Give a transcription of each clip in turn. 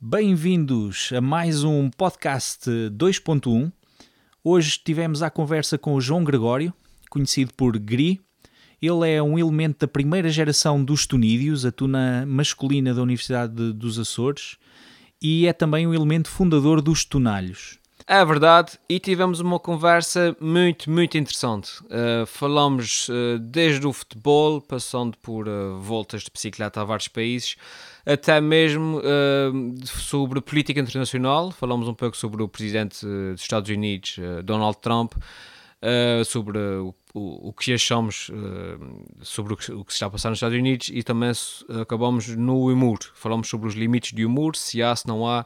Bem-vindos a mais um podcast 2.1. Hoje tivemos a conversa com o João Gregório, conhecido por Gri. Ele é um elemento da primeira geração dos Tunídeos, a tuna masculina da Universidade dos Açores, e é também um elemento fundador dos Tunalhos. É verdade, e tivemos uma conversa muito, muito interessante. Uh, falamos uh, desde o futebol, passando por uh, voltas de bicicleta a vários países, até mesmo sobre política internacional. Falamos um pouco sobre o presidente dos Estados Unidos, Donald Trump, sobre o, o, o, que achamos sobre o que, o que, se está a passar nos Estados Unidos e também acabamos no humor. Falamos sobre os limites de humor, se há, se não há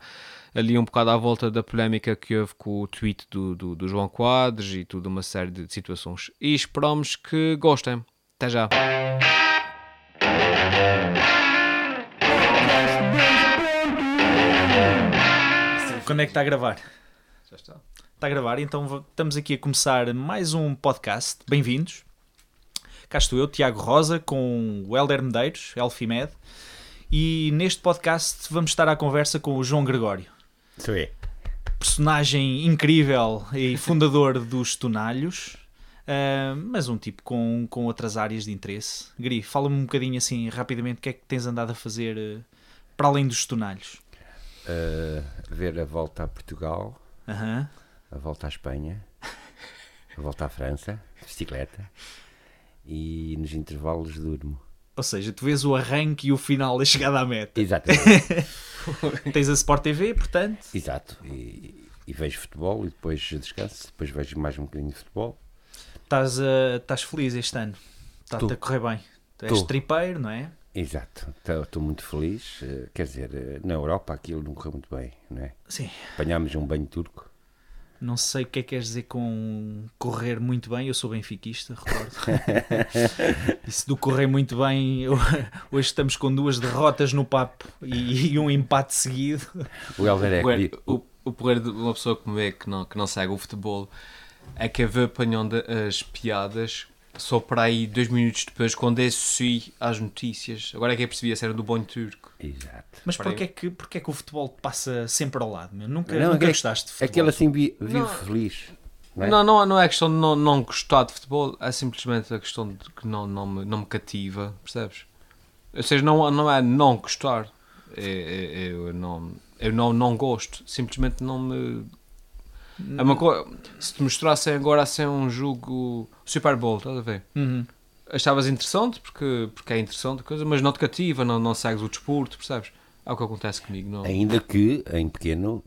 ali um bocado à volta da polémica que houve com o tweet do, do, do João Quadros e tudo uma série de situações. E esperamos que gostem. Até já! Quando é que está a gravar? Já está. Está a gravar, então estamos aqui a começar mais um podcast. Bem-vindos. Cá estou eu, Tiago Rosa, com o Helder Medeiros, Elfimed. E neste podcast vamos estar à conversa com o João Gregório. Isso é. Personagem incrível e fundador dos Tonalhos, uh, mas um tipo com, com outras áreas de interesse. Gri, fala-me um bocadinho assim, rapidamente, o que é que tens andado a fazer uh, para além dos Tonalhos? Uh, ver a volta a Portugal, -huh. a volta à Espanha, a volta à França, bicicleta, e nos intervalos durmo. Ou seja, tu vês o arranque e o final da chegada à meta. Exatamente. Tens a Sport TV, portanto. Exato. E, e, vejo futebol e depois descanso, depois vejo mais um bocadinho de futebol. Estás, uh, estás feliz este ano? Está-te a correr bem? Tu és tripeiro, não é? Exato, estou muito feliz. Uh, quer dizer, uh, na Europa aquilo não correu muito bem, não é? Sim. Apanhámos um banho turco. Não sei o que é que queres dizer com correr muito bem. Eu sou benfiquista, recordo. Isso do correr muito bem, eu, hoje estamos com duas derrotas no papo e, e um empate seguido. O Helder é que... O, o porreiro de uma pessoa que me vê que não, que não segue o futebol é que a ver apanhando as piadas só para aí dois minutos depois, quando associo às notícias. Agora é que eu percebi a cena do bonho turco. Exato. Mas porquê é, que, porquê é que o futebol passa sempre ao lado? Meu? Nunca, não, nunca é, gostaste de futebol? Aquele assim vive não, feliz. Não, é? não, não, não é questão de não, não gostar de futebol, é simplesmente a questão de que não, não, me, não me cativa, percebes? Ou seja, não, não é não gostar, é, é, é eu, não, eu não, não gosto, simplesmente não me é uma coisa. Se te mostrassem agora assim um jogo Super Bowl, estás a ver? Uhum. Achavas interessante porque, porque é interessante, coisa, mas não te cativa, não, não segues o desporto, percebes? É o que acontece comigo. Não... Ainda que em pequeno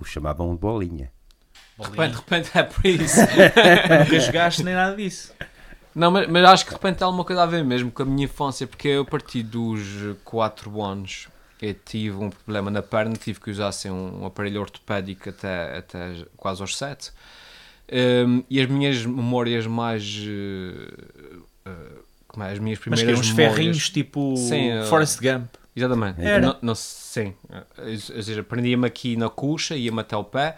o chamavam de bolinha. De repente, de repente é por isso. Nunca jogaste nem nada disso. Não, mas, mas acho que de repente tem alguma coisa a ver mesmo com a minha infância, porque eu a partir dos 4 anos eu tive um problema na perna, tive que usar assim, um aparelho ortopédico até, até quase aos 7. Um, e as minhas memórias mais. Uh, uh, como é? As minhas primeiras Mas que uns memórias... ferrinhos tipo sim, uh, Forrest Gump. Exatamente. Era. Não, não, sim. Ou seja, prendia-me aqui na coxa, ia-me até o pé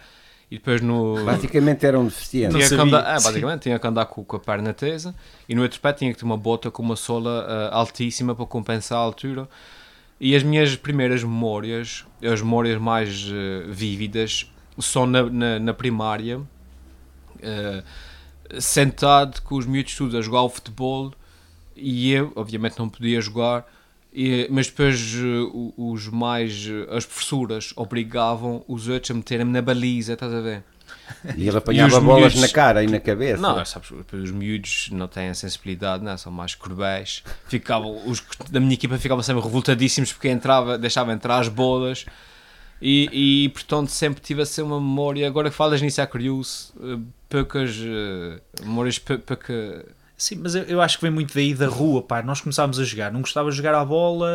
e depois no. Basicamente era um deficiente. Tinha que andar, é, basicamente, tinha que andar com, com, a perna tesa e no outro pé tinha que ter uma bota com uma sola altíssima para compensar a altura. E as minhas primeiras memórias, as memórias mais uh, vívidas, são na, na, na primária, uh, sentado com os miúdos todos a jogar o futebol e eu, obviamente, não podia jogar, e, mas depois uh, os mais, as professoras obrigavam os outros a meterem-me na baliza, estás a ver? E ele apanhava e bolas miúdos... na cara e na cabeça. Não, sabes, os miúdos não têm a sensibilidade, não, são mais cruéis. Ficavam, os da minha equipa ficavam sempre revoltadíssimos porque entrava, deixava entrar as bolas. E, e portanto sempre tive assim uma memória. Agora que falas nisso é curioso, eh, poucas uh, memórias, pouca Sim, mas eu, eu, acho que vem muito daí da rua, pá. Nós começámos a jogar, não gostavas de jogar à bola,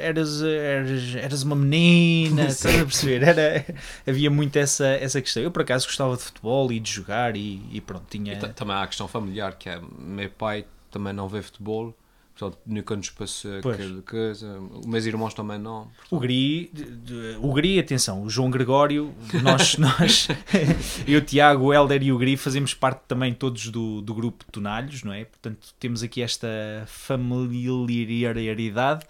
eras, eras, eras uma menina, estás a perceber? Era, havia muito essa, essa questão. Eu, por acaso, gostava de futebol e de jogar e, e pronto, tinha... E também há a questão familiar, que é, meu pai também não vê futebol, Portanto, nunca nos passou Pois. aquela coisa. Os meus irmãos também não. O Gri, de- de- o Gri, atenção, o João Gregório, nós, nós eu, o Tiago, o Helder e o Gri fazemos parte também todos do, do grupo Tonalhos, não é? Portanto, temos aqui esta familiaridade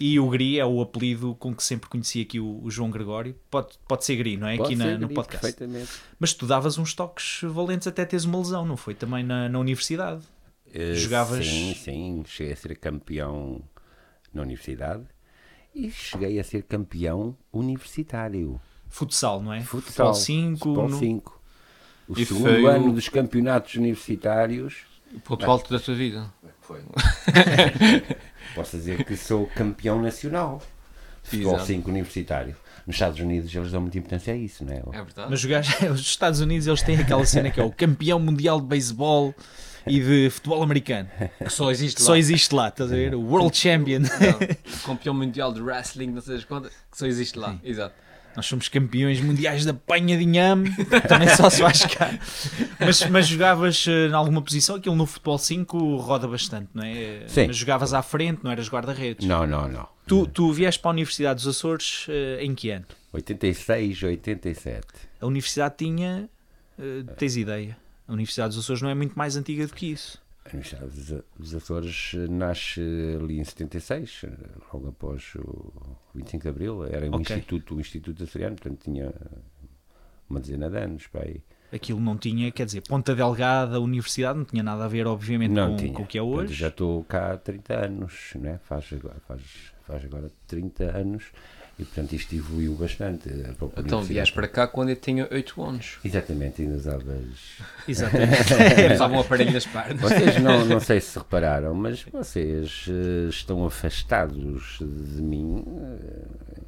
e o Gri é o apelido com que sempre conheci aqui o, o João Gregório. Pode, pode ser Gri, não é? Pode aqui na- no podcast. Perfeitamente. Mas tu davas uns toques valentes até teres uma lesão, não foi? Também na, na universidade. Eh, Jogavas- Sim, sim. Cheguei a ser campeão na universidade e cheguei a ser campeão universitário. Futsal, não é? Futsal 5. Futebol no- 5. O E segundo o- ano dos campeonatos universitários. O ponto alto da tua vida. Foi. Posso dizer que sou campeão nacional de futebol Exato. 5 universitário. Nos Estados Unidos eles dão muita importância a isso, não é? É verdade. Mas gajos- os Estados Unidos eles têm aquela cena que é o campeão mundial de beisebol e de futebol americano. Que só existe lá. só existe lá, estás a ver? O World Champion. Não, o campeão mundial de wrestling, não sei das quantas, que só existe lá. Exato. Nós somos campeões mundiais da panha de inhame, também só se faz cá. Mas, mas jogavas eh, em alguma posição, aquilo no futebol 5 roda bastante, não é? Sim. Mas jogavas à frente, não eras guarda-redes. Não, não, não. Tu, tu vieste para a Universidade dos Açores eh, em que ano? 86, 87. A universidade tinha. eh, tens ideia? A Universidade dos Açores não é muito mais antiga do que isso. A Universidade dos- Açores eh, nasce ali em 76, eh, logo após o 25 de Abril. Era um Ok. instituto, o Instituto Açoriano, portanto tinha uma dezena de anos. Pá, aí. Aquilo não tinha, quer dizer, Ponta Delgada, universidade, não tinha nada a ver, obviamente, Não com, com o que é Portanto, hoje. já estou cá há 30 anos, né? faz, agora, faz, faz agora 30 anos e portanto isto evoluiu bastante. Então vieste para cá quando eu tinha 8 anos. Exatamente, ainda usavas. Exatamente. Usava um aparelho nas pernas. Vocês não, não sei se repararam, mas vocês eh, estão afastados de mim eh,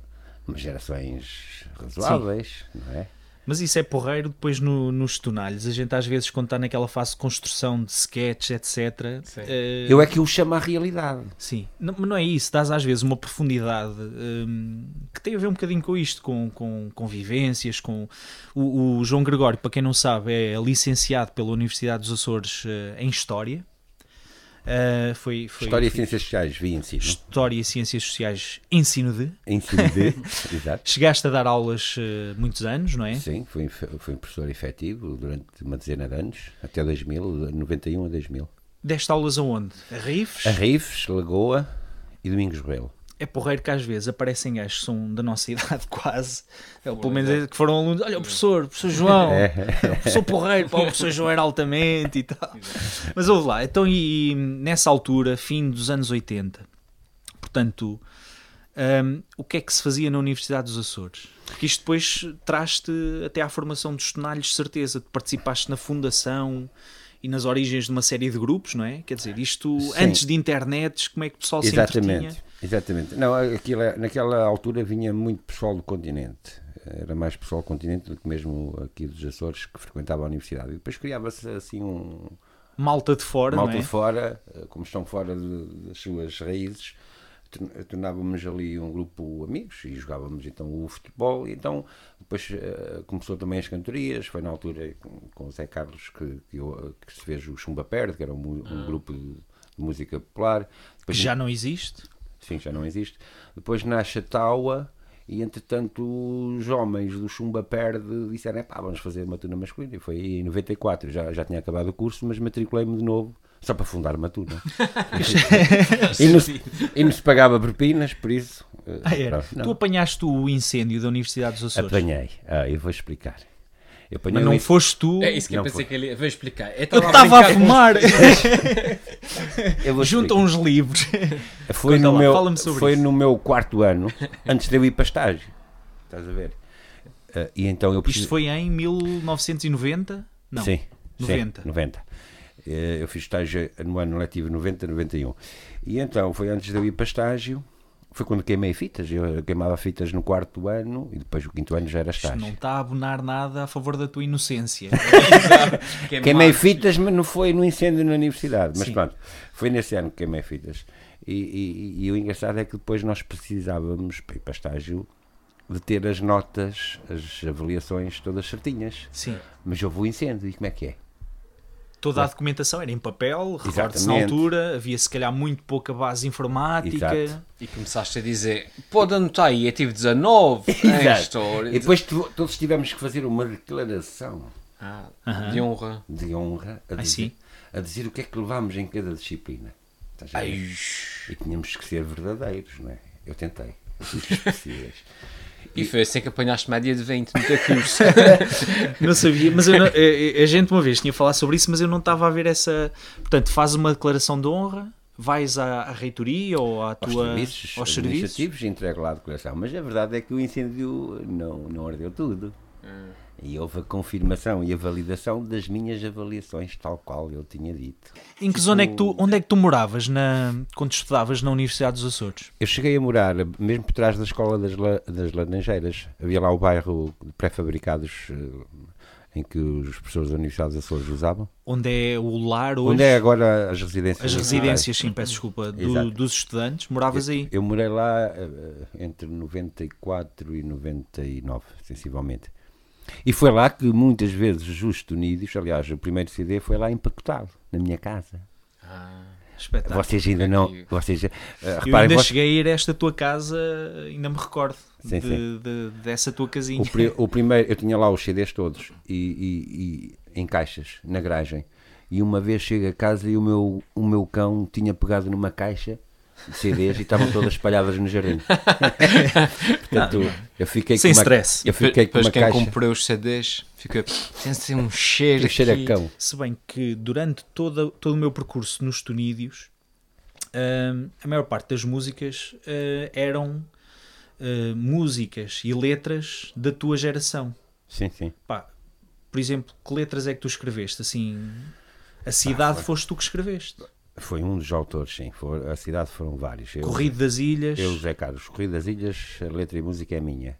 umas gerações razoáveis, não é? Mas isso é porreiro depois no- nos tonalhos. A gente às vezes, quando está naquela fase de construção de sketches, etc. Sim. eh, Eu é que o chamo à realidade. Sim, não, mas não é isso, dás às vezes uma profundidade hum, que tem a ver um bocadinho com isto, com, com, com vivências, com o, o João Gregório, para quem não sabe, é licenciado pela Universidade dos Açores eh, em História. Uh, foi, foi História e Ciências Sociais, vi ensino. História e Ciências Sociais, ensino de. Ensino de. Exato. Chegaste a dar aulas eh, muitos anos, não é? Sim, fui, fui professor efetivo durante uma dezena de anos, até 2000, de 91 a 2000. Deste aulas aonde? A Rifes? A Rifes, Lagoa e Domingos Rebelo. É porreiro que às vezes aparecem gajos que são da nossa idade quase, ou pelo menos é que foram alunos. Olha, o professor, o professor João, É. o professor porreiro, pá, o professor João era altamente e tal. Mas ouve lá, então e, e nessa altura, fim dos anos 80, portanto, hum, o que é que se fazia na Universidade dos Açores? Porque isto depois traz-te até à formação dos tonalhos, de certeza, tu participaste na fundação e nas origens de uma série de grupos, não é? Quer dizer, isto Sim. antes de internets, como é que o pessoal se entretinha? Exatamente. Não, aquilo, é- naquela altura vinha muito pessoal do continente. Era mais pessoal do continente do que mesmo aqui dos Açores que frequentava a universidade. E depois criava-se assim um Malta de fora, malta é? de fora, eh, como estão fora de- das suas raízes, torn- tornávamos ali um grupo amigos e jogávamos então o futebol. E então depois eh, começou também as cantorias. Foi na altura com, com o Zé Carlos que, que, eu- que se fez o Chumba Perde, que era um, um grupo de, de música popular. Que Depois já não existe. Sim, já não existe. Depois nasce a Taua e, entretanto, os homens do Chumba Perde disseram: pá, vamos fazer uma turma masculina. E foi em 94. Já, já tinha acabado o curso, mas matriculei-me de novo. Só para fundar uma turma. e, não se, e não se pagava propinas, por isso. eh, Ah, era. pronto. Tu apanhaste o incêndio da Universidade dos Açores. Apanhei. Ah, eu vou explicar. Eu Mas um não in- foste tu. É isso que eu Não pensei foi. que ele ia. Vou explicar. Eu Eu estava a com- fumar. eu Junta uns livros. Foi, Conta no lá, meu, fala-me sobre foi isso. no meu quarto ano, antes de eu ir para estágio. Estás a ver? Ah, e então eu Isto preciso- foi em 1990? Não. Sim, 90. Sim, 90. Eh, Eu fiz estágio no ano letivo 90, 91. E então, foi antes de eu ir para estágio, foi quando queimei fitas. Eu queimava fitas no quarto ano e depois o quinto ano já era Isto estágio. não está a abonar nada a favor da tua inocência. Que Queimei mais- fitas, mas não foi no incêndio na universidade. Mas Sim. pronto, foi nesse ano que queimei fitas. E, e- e o engraçado é que depois nós precisávamos, para ir para estágio, de ter as notas, as avaliações todas certinhas. Sim. Mas houve o incêndio e como é que é? Toda a documentação era em papel, recordo-se na altura, havia se calhar muito pouca base informática. Exato. E começaste a dizer, pode anotar aí, eu tive 19 em Exato. história. E depois todos tivemos que fazer uma declaração Ah, Aham. de honra. de honra a dizer, sim. a dizer o que é que levámos em cada disciplina. Ai, E tínhamos que ser verdadeiros, não é? Eu tentei. Eu. E foi assim que apanhaste média de 20 no teu curso. Não sabia, mas eu não- a, a gente uma vez tinha falado sobre isso, mas eu não estava a ver essa. Portanto, fazes uma declaração de honra, vais à, à reitoria ou à aos tua, serviços aos serviços. administrativos entrego lá a declaração. Mas a verdade é que o incêndio não, não ardeu tudo. E houve a confirmação e a validação das minhas avaliações, tal qual eu tinha dito. Em que zona é que tu, onde é que tu moravas na, quando estudavas na Universidade dos Açores? Eu cheguei a morar mesmo por trás da escola das, La- das Laranjeiras. Havia lá o bairro pré-fabricados eh, em que os professores da Universidade dos Açores usavam. Onde é o lar hoje? Onde é agora as residências? As residências, sim, peço desculpa, do- dos estudantes, moravas aí. Eu morei lá eh, entre 94 e 99, sensivelmente. E foi lá que muitas vezes Justo Unidos, aliás, o primeiro CD foi lá empacotado, na minha casa. Ah, Espetáculo. Vocês ainda não. Vocês, Eu reparem, ainda vocês- cheguei a ir a esta tua casa, ainda me recordo Sim, de- sim. de- dessa tua casinha. o, pri- o primeiro, eu tinha lá os CDs todos e, e- e em caixas, na garagem. E uma vez chego a casa e o meu, o meu cão tinha pegado numa caixa CDs e estavam todas espalhadas no jardim. Portanto, eu fiquei Sem com uma, stress. Eu fiquei com uma quem caixa. comprou os CDs fica. Tem assim um cheiro. Cheiro a cão. Se bem que durante toda, todo o meu percurso nos Tunídeos, hum, a maior parte das músicas eh, eram eh, músicas e letras da tua geração. Sim, sim. Pá, por exemplo, que letras é que tu escreveste? Assim, a cidade foste tu que escreveste. Foi um dos autores, sim. For, a cidade foram vários. Eu, Corrido das Ilhas, eu, José Carlos. Corrido das Ilhas, a letra e música é minha.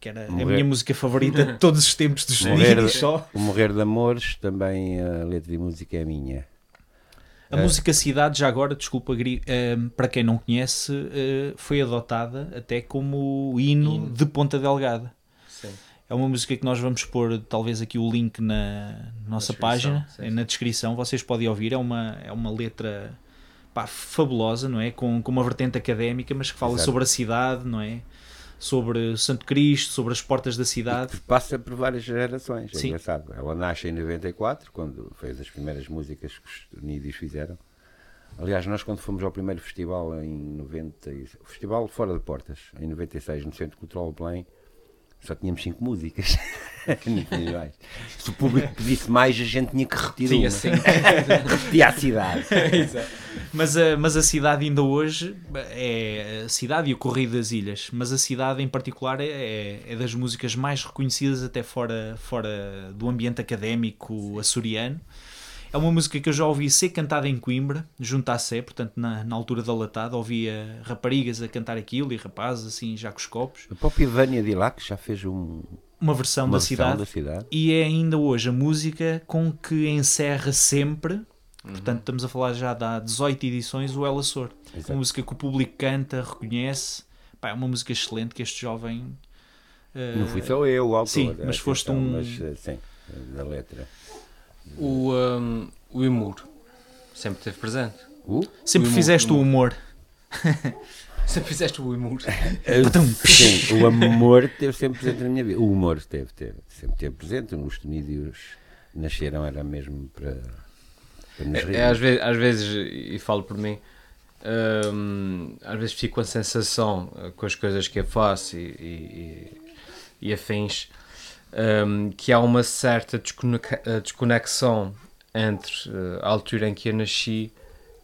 que era a Morrer- minha música favorita de todos os tempos dos Morrer, Tunídeos só. o Morrer de Amores, também a letra e música é minha. A música Cidade, já agora, desculpa, Gri, ehm, para quem não conhece, eh, foi adotada até como hino, Hino. de Ponta Delgada. É uma música que nós vamos pôr, talvez, aqui o link na nossa descrição, página, sim, eh, sim. na descrição. Vocês podem ouvir. É uma, é uma letra pá, fabulosa, não é? Com, com uma vertente académica, mas que fala Exato. sobre a cidade, não é? Sobre Santo Cristo, sobre as portas da cidade. passa por várias gerações. É Sim. engraçado. Ela nasce em 94, quando fez as primeiras músicas que os Unidos fizeram. Aliás, nós quando fomos ao primeiro festival em 90, e- o festival fora de portas, em 96, no Centro Cultural Belém, só tínhamos cinco músicas. Se o público pedisse mais, a gente tinha que repetir Tinha uma. assim. Repetia a cidade. Mas a, mas a cidade ainda hoje é a cidade e o Correio das Ilhas, mas a cidade em particular é, é das músicas mais reconhecidas até fora, fora do ambiente académico açoriano. É uma música que eu já ouvi ser cantada em Coimbra, junto à Sé, portanto na, na altura da latada, ouvia raparigas a cantar aquilo e rapazes assim já com os copos. A própria Vânia Dilac já fez um, Uma versão uma da versão cidade da cidade. e é ainda hoje a música com que encerra sempre, portanto estamos a falar já de há 18 edições, o El Açor. Exato. Uma música que o público canta, reconhece. Pá, é uma música excelente que este jovem. eh, Não fui só eu o autor. sim, mas foste um- Mas, eh, sim, da letra. O, um, o Imur sempre esteve presente. Uh? Sempre o humor, fizeste o o humor. Sempre fizeste o Imur. Sim, o amor esteve sempre presente na minha vida. O humor esteve, esteve, sempre esteve presente. Os tunídeos nasceram, era mesmo para, para nos rir. É, às, vezes, às vezes, e falo por mim, hum, às vezes fico com a sensação eh, com as coisas que eu faço e, e, e, e afins hum, que há uma certa eh, desconexão entre eh, a altura em que eu nasci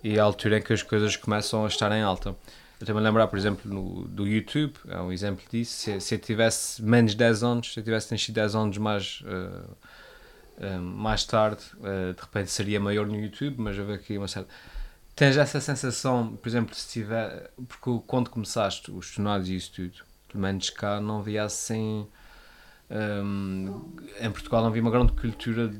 e a altura em que as coisas começam a estar em alta. Eu a lembrar, por exemplo, no, do YouTube, é um exemplo disso. Se, se eu tivesse menos de 10 anos, se eu tivesse nascido 10 anos mais, eh, eh, mais tarde, eh, de repente seria maior no YouTube, mas houve aqui uma certa. Tens essa sensação, por exemplo, se tiver. Porque quando começaste os tornados e isso tudo, pelo menos cá não havia assim. Hum, em Portugal não havia uma grande cultura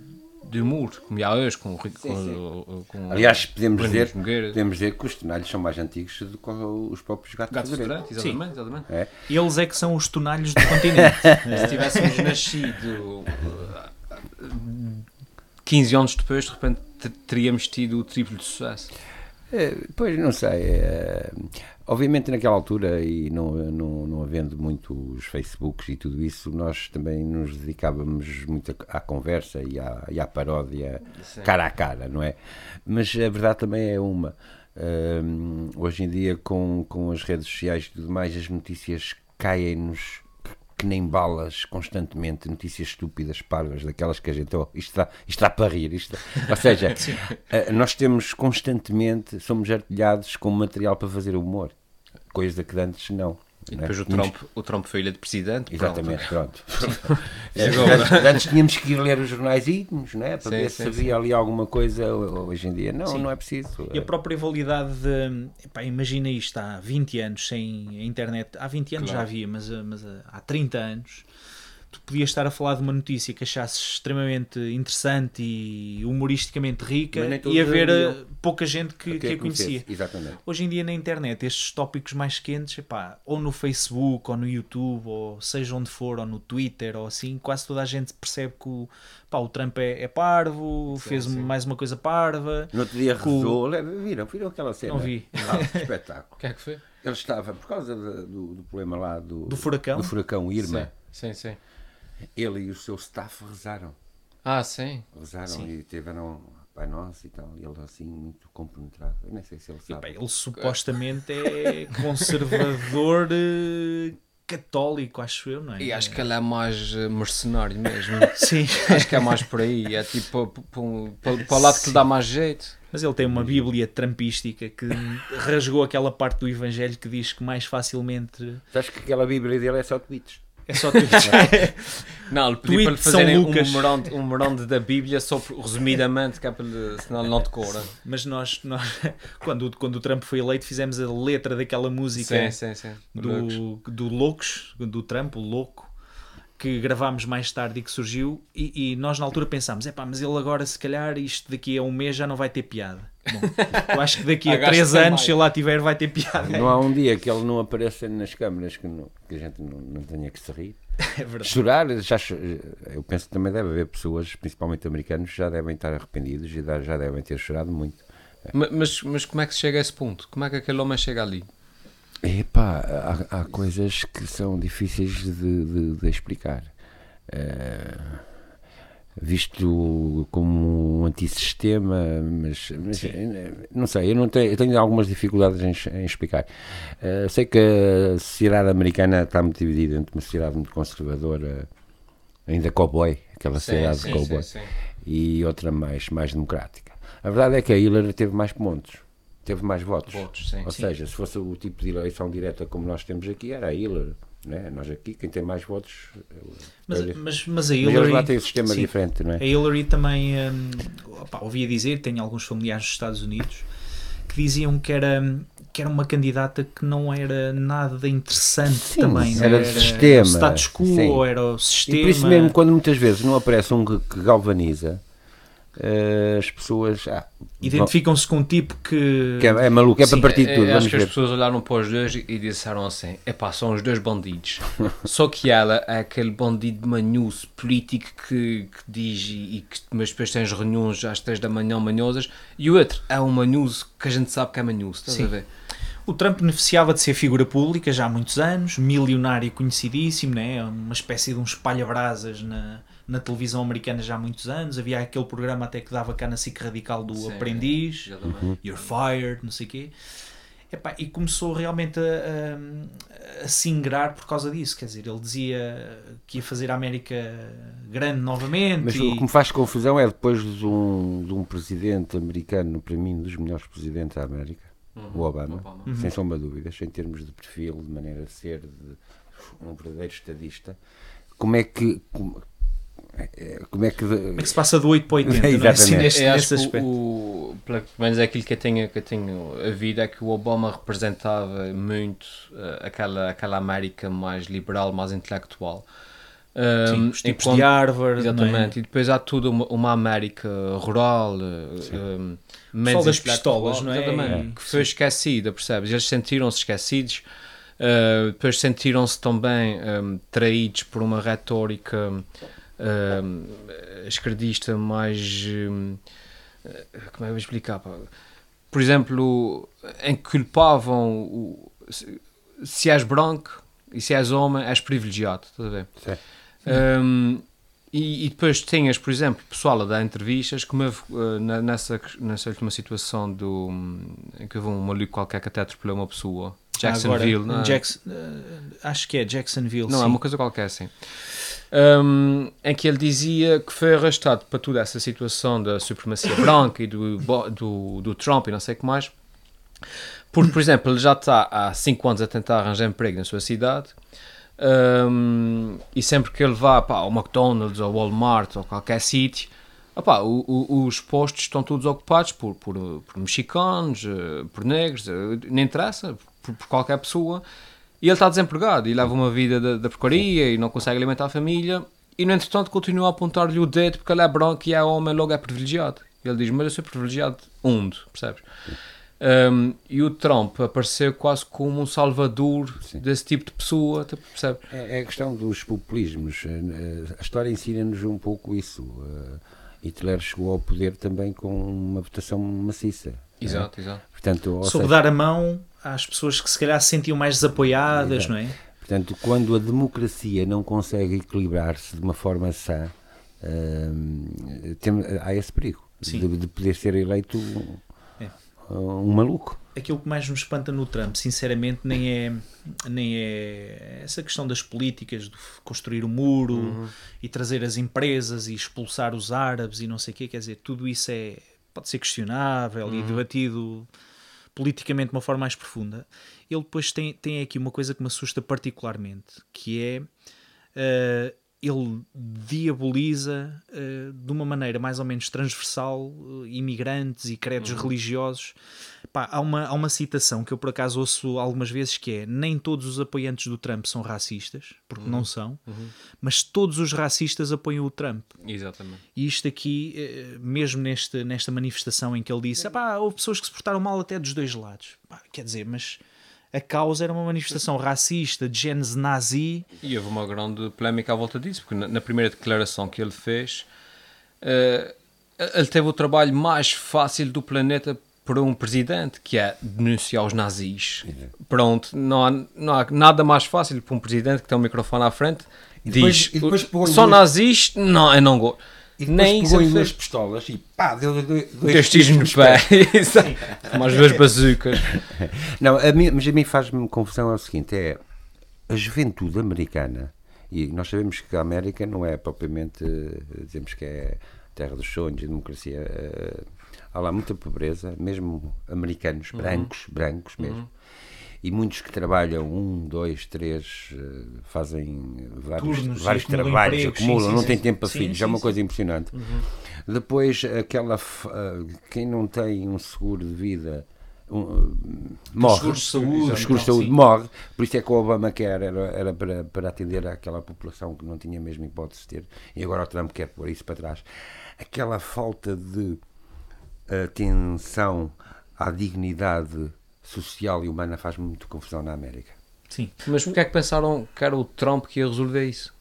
de humor, como há hoje, com, o Rico- com, com Aliás, podemos dizer, podemos dizer que os tonalhos são mais antigos do que os próprios gatos, Gatos de Verão. Federantes, exatamente, exatamente. É. Eles é que são os tonalhos do continente. Se tivéssemos nascido uh, 15 anos depois, de repente, teríamos tido o triplo de sucesso. É, pois, não sei. É, obviamente, naquela altura, e não, não, não havendo muitos Facebooks e tudo isso, nós também nos dedicávamos muito à conversa e à, e à paródia Sim. cara a cara, não é? Mas a verdade também é uma. Um, hoje em dia, com, com as redes sociais e tudo mais, as notícias caem-nos que nem balas constantemente, notícias estúpidas, parvas, daquelas que a gente, oh, isto está, isto está para rir. Isto Ou seja, uh, nós temos constantemente, somos artilhados com material para fazer humor, coisa que antes não. E depois o, Trump, o Trump foi de presidente. Exatamente, pronto. pronto. é, antes, antes, tínhamos que ir ler os jornais íntimos, não é? para sim, ver sim, se havia sim. ali alguma coisa. Hoje em dia, não, não é preciso. E a própria validade de. Epá, imagina isto, há 20 anos sem internet. Há 20 anos claro. já havia, mas, mas há 30 anos tu podias estar a falar de uma notícia que achasses extremamente interessante e humoristicamente rica e haver eh, pouca gente que, que a conhecia. Exatamente. Hoje em dia na internet, estes tópicos mais quentes, epá, ou no Facebook, ou no YouTube, ou seja onde for, ou no Twitter, ou assim, quase toda a gente percebe que o, pá, o Trump é, é parvo, sim, fez sim. mais uma coisa parva. No outro dia rezou, o... viram, viram aquela cena? Não vi. Ah, espetáculo. O que é que foi? Ele estava, por causa do, do, problema lá do, do furacão, do furacão Irma. Sim, sim. sim ele e o seu staff rezaram. Ah, sim. Rezaram sim. e tiveram Pai Nosso e tal. E ele assim, muito compenetrado. Eu nem sei se ele sabe. ele supostamente é conservador eh, católico, acho eu, não é? E acho que ele é mais eh, mercenário mesmo. Sim. Acho que é mais por aí. É tipo para, o lado que lhe dá mais jeito. Mas ele tem uma Bíblia trampística que rasgou aquela parte do Evangelho que diz que mais facilmente. Sabes que aquela Bíblia dele é só tweets. É só tweets. não, ele pediu para lhe fazerem um meronde, um da Bíblia, só resumidamente, que é para lhe, senão ele não decora. Mas nós, nós quando, quando o Trump foi eleito, fizemos a letra daquela música sim, sim, sim. Do, do Loucos, do Trump, o Louco que gravámos mais tarde e que surgiu, e, e nós na altura pensámos: é pá, mas ele agora, se calhar, isto daqui a um mês já não vai ter piada. Bom, eu acho que daqui a três anos, se ele lá tiver, vai ter piada. Não há um dia que ele não apareça nas câmaras que, não, que a gente não, não tenha que se rir. É verdade. Chorar, já, eu penso que também deve haver pessoas, principalmente americanos, que já devem estar arrependidos e já devem ter chorado muito. Mas, mas como é que se chega a esse ponto? Como é que aquele homem chega ali? Epá, há, há coisas que são difíceis de, de, de explicar. Uh, visto como um antissistema, mas, mas não sei, eu, não tenho, eu tenho algumas dificuldades em, em explicar. Uh, sei que a sociedade americana está muito dividida entre uma sociedade muito conservadora, ainda cowboy, aquela sociedade sim, cowboy, sim, sim. e outra mais, mais democrática. A verdade é que a Hillary teve mais pontos teve mais votos. votos sim, Ou sim. seja, se fosse o tipo de eleição direta como nós temos aqui, era a Hillary. Né? Nós aqui, quem tem mais votos. Mas, mas, mas a Hillary. Mas lá tem um sistema sim, diferente, não é? A Hillary também. Hum, opa, ouvia dizer, tenho alguns familiares dos Estados Unidos que diziam que era, que era uma candidata que não era nada interessante sim, também. Era, era sistema. Era o status quo, era o sistema. E por isso mesmo, quando muitas vezes não aparece um que, que galvaniza as pessoas ah, identificam-se com um tipo que, que é, é, maluco, é Sim, para partir de tudo. É, acho que ver. as pessoas olharam para os dois e disseram assim: é pá, são os dois bandidos. Só que ela é aquele bandido manhoso político que, que diz e, e que, mas depois tens reuniões às 3 da manhã manhosas, e o outro é um manhoso que a gente sabe que é manhoso. Estás Sim. a ver? O Trump beneficiava de ser figura pública já há muitos anos, milionário conhecidíssimo, né? uma espécie de um espalha-brasas na, na televisão americana já há muitos anos. Havia aquele programa até que dava cá na SIC Radical do Sim, Aprendiz, uhum. You're Fired, não sei o quê. Epá, e começou realmente a, a, a se ingrar por causa disso. Quer dizer, ele dizia que ia fazer a América grande novamente. Mas e... o que me faz confusão é depois de um, de um presidente americano, para mim, dos melhores presidentes da América, uhum. o Obama, Obama. Uhum. sem sombra de dúvidas, em termos de perfil, de maneira de ser, de um verdadeiro estadista. Como é que. Como, é, como é que, como é que se passa do 8 para 80 Exatamente. não é? Assim, neste, nesse aspecto. O, pelo menos é aquilo que eu tenho, que eu tenho a vida é que o Obama representava muito uh, aquela, aquela América mais liberal, mais intelectual. Um, Sim, os tipos enquanto, de Harvard. É? Exatamente. É? E depois há tudo uma, uma América rural, um, menos das pistolas, não é? Exatamente, que foi esquecida, percebes? Eles sentiram-se esquecidos. Uh, depois sentiram-se também um, traídos por uma retórica uh, esquerdista mais. Uh, como é que eu vou explicar? Pá? Por exemplo, em que culpavam o, se, se és branco e se és homem, és privilegiado. Estás a ver? Um, e, e, depois tinhas, por exemplo, pessoal a dar entrevistas, como houve uh, nessa, nessa última situação do, em que houve um maluco qualquer que até atropelou uma pessoa. Jacksonville, Agora, não é? Jackson, uh, acho que é Jacksonville. Não, sim. é uma coisa qualquer assim. Um, em que ele dizia que foi arrastado para toda essa situação da supremacia branca e do, do, do Trump e não sei o que mais. Porque, por exemplo, ele já está há 5 anos a tentar arranjar emprego na sua cidade um, e sempre que ele vá pá, ao McDonald's ou ao Walmart ou qualquer sítio, opá, o, o, os postos estão todos ocupados por, por, por mexicanos, eh, por negros, eh, nem interessa, por, por, qualquer pessoa. E ele está desempregado e leva uma vida da, da porcaria e não consegue alimentar a família. E no entretanto continua a apontar-lhe o dedo porque ele é branco e é homem, logo é privilegiado. E ele diz: Mas eu sou privilegiado onde? Percebes? Um, e o Trump apareceu quase como um salvador Sim. desse tipo de pessoa, percebe? É, é a questão dos populismos. A história ensina-nos um pouco isso. Hitler chegou ao poder também com uma votação maciça. Exato, é? exato. Portanto, Soube seja, dar a mão às pessoas que se calhar se sentiam mais desapoiadas, não é? Portanto, quando a democracia não consegue equilibrar-se de uma forma sã, hum, tem, há esse perigo de, de, poder ser eleito é. um maluco. Aquilo que mais me espanta no Trump, sinceramente, nem é, nem é essa questão das políticas, de construir o muro uhum. e trazer as empresas e expulsar os árabes e não sei o quê, quer dizer, tudo isso é, pode ser questionável uhum. e debatido politicamente de uma forma mais profunda. Ele depois tem, tem aqui uma coisa que me assusta particularmente, que é uh, ele diaboliza uh, de uma maneira mais ou menos transversal uh, imigrantes e credos uhum. religiosos. Pá, há, uma, há uma citação que eu por acaso ouço algumas vezes que é nem todos os apoiantes do Trump são racistas, porque uhum. não são, uhum. mas todos os racistas apoiam o Trump. Exatamente. E isto aqui, uh, mesmo neste, nesta manifestação em que ele disse, pá, houve pessoas que se portaram mal até dos dois lados. Pá, quer dizer, mas a causa era uma manifestação racista de genes nazi. E houve uma grande polémica à volta disso, porque na primeira declaração que ele fez, uh, ele teve o trabalho mais fácil do planeta para um presidente, que é denunciar os nazis. Pronto, não há, não há nada mais fácil para um presidente que tem um microfone à frente. E diz, depois, depois são nazis? Não, eu não gosto. E Nem pegou em duas pistolas e pá, deu dois, dois tiros no pé. Mais duas bazucas. Não, a mim, mas a mim faz-me confusão é o seguinte: é a juventude americana, e nós sabemos que a América não é propriamente, dizemos que é terra dos sonhos, democracia. Eh, há lá muita pobreza, mesmo americanos, uhum. brancos, brancos mesmo. Uhum e muitos que trabalham um, dois, três, eh, fazem vários, Turnos, vários trabalhos, empregos, acumulam, sim, não sim, têm tempo para filhos, é uma coisa impressionante. Uhum. Depois, aquela uh, quem não tem um seguro de vida um, uh, morre. Seguro de saúde, de saúde morre, por isso é que o Obama quer, era, era para, para atender àquela população que não tinha mesmo hipótese de ter, e agora o Trump quer pôr isso para trás. Aquela falta de atenção à dignidade social e humana faz muito confusão na América. Sim. Mas porquê é que pensaram que era o Trump que ia resolver isso?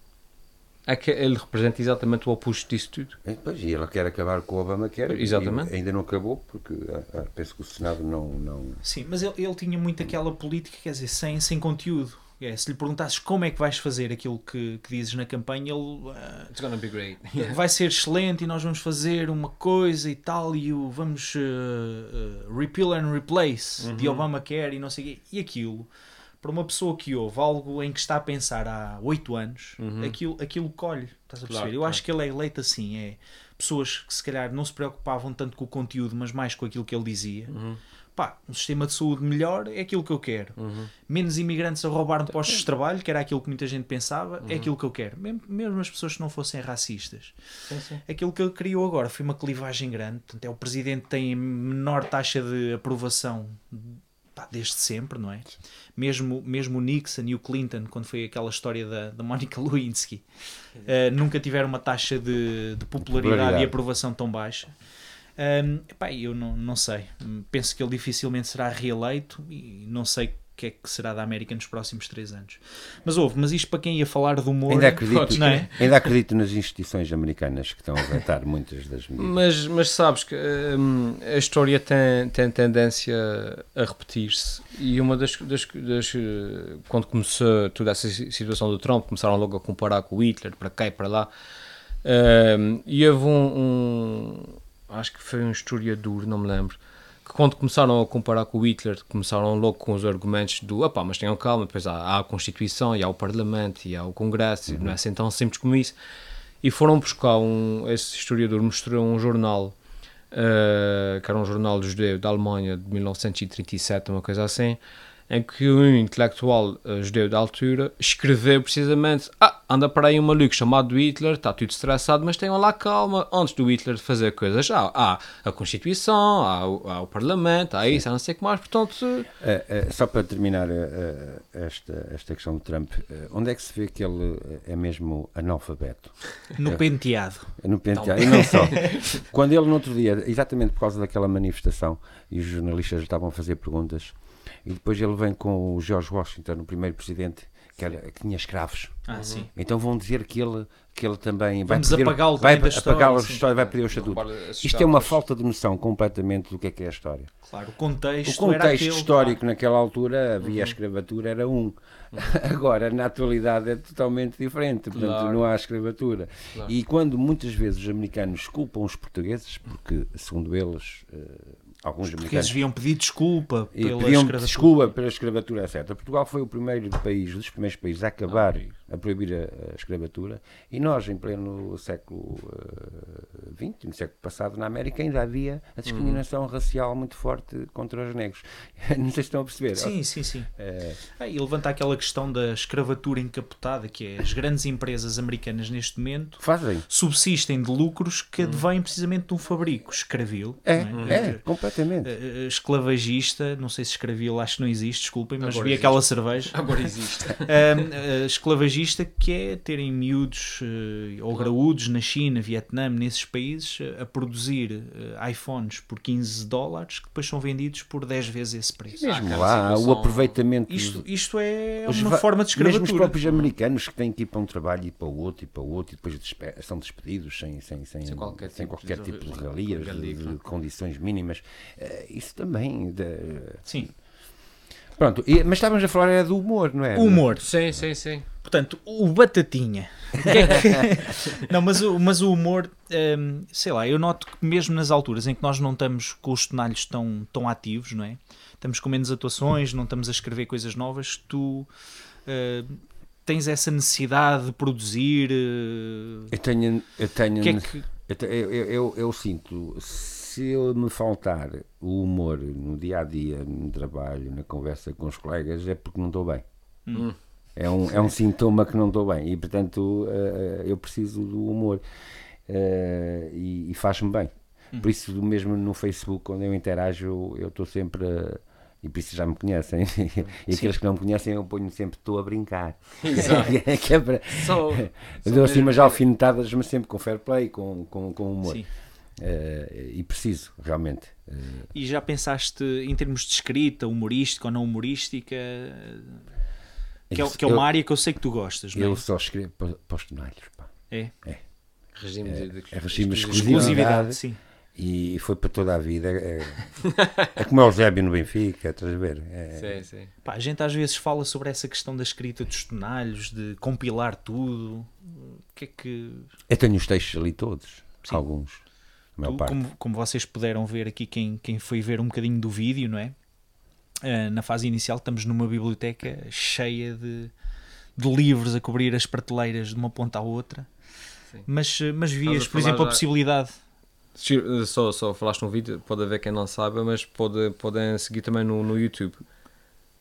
É que ele representa exatamente o oposto disso tudo. É, pois, e ele quer acabar com o Obama, quer. Exatamente. ainda não acabou, porque ah, ah, penso que o Senado não. não... Sim, mas ele, ele tinha muito aquela política, quer dizer, sem, sem conteúdo. É, se lhe perguntasses como é que vais fazer aquilo que, que dizes na campanha, ele uh, It's gonna be great. vai ser excelente e nós vamos fazer uma coisa e tal, e o vamos uh, uh, repeal and replace uhum. de Obamacare e não sei o quê. E aquilo, para uma pessoa que ouve algo em que está a pensar há oito anos, uhum. aquilo, aquilo colhe. Estás a perceber? Claro, Eu claro. acho que ele é eleito assim. É pessoas que se calhar não se preocupavam tanto com o conteúdo, mas mais com aquilo que ele dizia. Uhum pá, um sistema de saúde melhor é aquilo que eu quero. Uhum. Menos imigrantes a roubar postos de trabalho, que era aquilo que muita gente pensava, é uhum. é aquilo que eu quero. Mesmo, mesmo as pessoas que não fossem racistas. Sim, sim. Aquilo que ele criou agora foi uma clivagem grande. Portanto, é o presidente que tem a menor taxa de aprovação pá, desde sempre, não é? Mesmo, mesmo o Nixon e o Clinton, quando foi aquela história da, da Monica Lewinsky, uh, nunca tiveram uma taxa de, de popularidade, popularidade, e aprovação tão baixa. Um, epá, eu não, não sei. Penso que ele dificilmente será reeleito e não sei que é que será da América nos próximos três anos. Mas houve, mas isto para quem ia falar do humor. Ainda acredito, não é? ainda acredito nas instituições americanas que estão a vetar muitas das medidas. Mas, mas sabes que hum, a história tem, tem tendência a repetir-se. E uma das, das, das, eh, Quando começou toda essa situação do Trump, começaram logo a comparar com o Hitler, para cá e para lá. hum, e houve um, um- Acho que foi um historiador, não me lembro. Que quando começaram a comparar com o Hitler, começaram logo com os argumentos do opá, mas tenham calma, depois há, há a Constituição, e há o Parlamento, e há o Congresso, e não é assim tão simples como isso. E foram buscar um. Esse historiador mostrou um jornal eh, que era um jornal judeu da Alemanha de 1937, uma coisa assim, em que um intelectual eh, judeu da altura escreveu precisamente: Ah, anda para aí um maluco chamado Hitler, está tudo estressado, mas tenham lá calma, antes do Hitler fazer coisas, há, há a Constituição, há o, há o Parlamento, há isso, há não sei o que mais, portanto. Eh, eh, só para terminar esta, esta questão do Trump, onde é que se vê que ele é mesmo analfabeto? No penteado. No penteado. E não só. Quando ele, no outro dia, exatamente por causa daquela manifestação, e os jornalistas estavam a fazer perguntas, e depois ele vem com o George Washington, o primeiro presidente, que, era, que tinha escravos. Ah, sim. Então vão dizer que ele, que ele também vai Vamos perder, apagá-lo vai da história, sim. história, vai perder o estatuto. Isto é uma falta de noção completamente do que é que é a história. Claro, o contexto, O era contexto aquele, histórico naquela altura havia a escravatura, era um. Agora, na atualidade, é totalmente diferente. Portanto, Claro. não há escravatura. Claro. E quando muitas vezes os americanos culpam os portugueses, porque, segundo eles, eh, alguns Porque eles americanos. deviam pedir desculpa pela pediam escravatura. desculpa pela escravatura, etc. Portugal foi o primeiro país, dos primeiros países a acabar, a proibir a, a escravatura, e nós, em pleno século XX, no século passado, na América, ainda havia a discriminação racial muito forte contra os negros. Não sei se estão a perceber. Sim, sim, sim. Eh, Ah, e levanta aquela questão da escravatura encapotada, que é as grandes empresas americanas neste momento fazem. subsistem de lucros que advêm precisamente de um fabrico escravil. É, não é, completamente. Eh, eh, esclavagista, não sei se escravil, acho que não existe, desculpem, mas Agora vi existe. aquela cerveja. Agora existe. Ahm, eh, que é terem miúdos eh, ou graúdos na China, Vietnã, nesses países, eh, a produzir eh, iPhones por 15 dólares que depois são vendidos por 10 vezes esse preço. Mesmo aquela lá, o aproveitamento. Isto, isto é Os uma forma de Mesmo os escravatura. próprios americanos que têm que ir para um trabalho e para o outro e para o outro e depois despe- são despedidos sem, sem, sem, Sem qualquer sem tipo qualquer de tipo de re- regalias, de, regalia, de claro. condições mínimas. Eh, Isso também. de- Sim. Pronto, e- mas estávamos a falar era do humor, não é? O humor. Sim, sim, sim. Portanto, o Batatinha. O que é que- não, mas o, mas o humor, hum, sei lá, eu noto que mesmo nas alturas em que nós não estamos com os tonalhos tão, tão ativos, não é? Estamos com menos atuações, não estamos a escrever coisas novas, tu hum, tens essa necessidade de produzir. hum, Eu tenho. Eu, tenho o que é que. eu, te- eu, eu, eu- eu sinto, se eu me faltar o humor no dia a dia, no trabalho, na conversa com os colegas, é porque não estou bem. Hum. É um, é um sintoma que não estou bem e, portanto, eh, eu preciso do humor eh, e, e faz-me bem. Por isso, mesmo no Facebook, quando eu interajo, eu estou sempre. a- e por isso já me conhecem. e aqueles que não me conhecem, eu ponho sempre estou a brincar. que é para, Só, eu dou assim umas alfinetadas, mas sempre com fair play, com, com, com humor. Sim. Eh, e preciso, realmente. Eh, E já pensaste em termos de escrita, humorística ou não humorística? Que é, que é uma eu, área que eu sei que tu gostas, não é? eu só escrevo para, para os tonalhos. pá. É. regime de, de, é regime de Exclusividade, exclusividade. sim. E foi para toda a vida. É, é como o Eusébio no Benfica, estás a ver? É, Sim, sim. Pá, a gente às vezes fala sobre essa questão da escrita dos tonalhos, de compilar tudo. O que é que. Eu tenho os textos ali todos, Sim. alguns. Tu, como, como vocês puderam ver aqui, quem, quem foi ver um bocadinho do vídeo, não é? Ah, na fase inicial, estamos numa biblioteca cheia de, de livros a cobrir as prateleiras de uma ponta à outra. Sim. Mas, mas vias, por exemplo, falar a já- possibilidade. Só, só falaste num vídeo, pode haver quem não saiba, mas pode, podem seguir também no, no YouTube.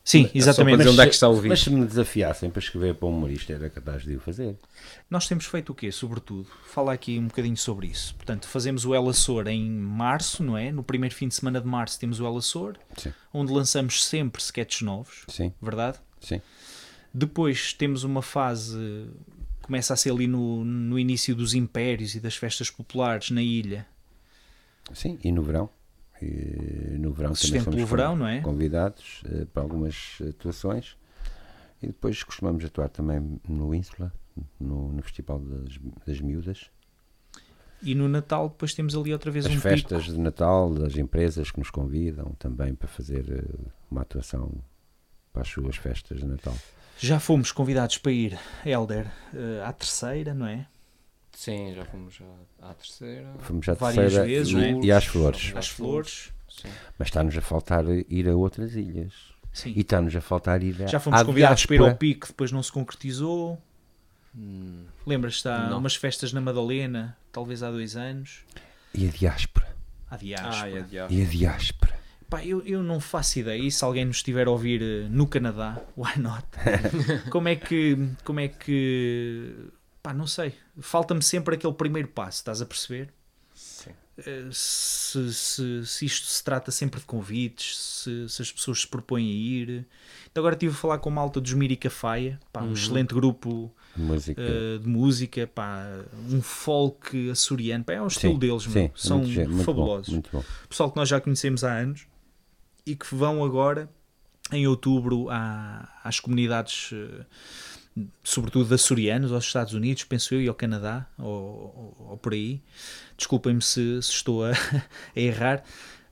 Sim, É exatamente. dizer Mas onde é que está o vídeo. Mas se me desafiassem para escrever para um humorista, era capaz de o fazer. Nós temos feito o quê, sobretudo? Fala aqui um bocadinho sobre isso. Portanto, fazemos o El Açor em março, não é? No primeiro fim de semana de março temos o El Açor, Sim. onde lançamos sempre sketches novos, Sim, verdade? sim. Depois temos uma fase, começa a ser ali no, no início dos impérios e das festas populares na ilha. Sim, e no verão. No verão Assistente também pelo verão, não é? convidados eh, para algumas atuações. E depois costumamos atuar também no Ínsula, no, no Festival das, das Miúdas. E no Natal depois temos ali outra vez As um festas pico. de Natal das empresas que nos convidam também para fazer eh, uma atuação para as suas festas de Natal. Já fomos convidados para ir, Helder, eh, à terceira, não é? Sim, já fomos à, à terceira. Fomos à Várias terceira vezes, e, e às flores. Às flores. Sim. Mas está-nos a faltar ir a outras ilhas. Sim. E está-nos a faltar ir a, Já fomos à convidados para ir ao diáspora. pico, depois não se concretizou. Hum, Lembras-te, há Não. umas festas na Madalena, talvez há dois anos. E a diáspora. Há diáspora. Ah, é diabo. E a diáspora. Pá, eu, eu não faço ideia. E se alguém nos estiver a ouvir eh, no Canadá, why not? como é que. Como é que. Pá, não sei. Falta-me sempre aquele primeiro passo, estás a perceber? Sim. Eh, Se, se, se isto se trata sempre de convites, se, se as pessoas se propõem a ir. Então agora estive a falar com a malta dos Mirica Faia, pá, um excelente grupo Música. eh, de música, pá, um folk açoriano, pá, é um estilo Sim, deles, meu. sim, são muito giro, muito bom, fabulosos muito bom. pessoal que nós já conhecemos há anos e que vão agora em outubro à- às comunidades, eh, sobretudo açorianos, aos Estados Unidos, penso eu, e ao Canadá, ou, ou- ou por aí. Desculpem-me se, se estou a, a errar.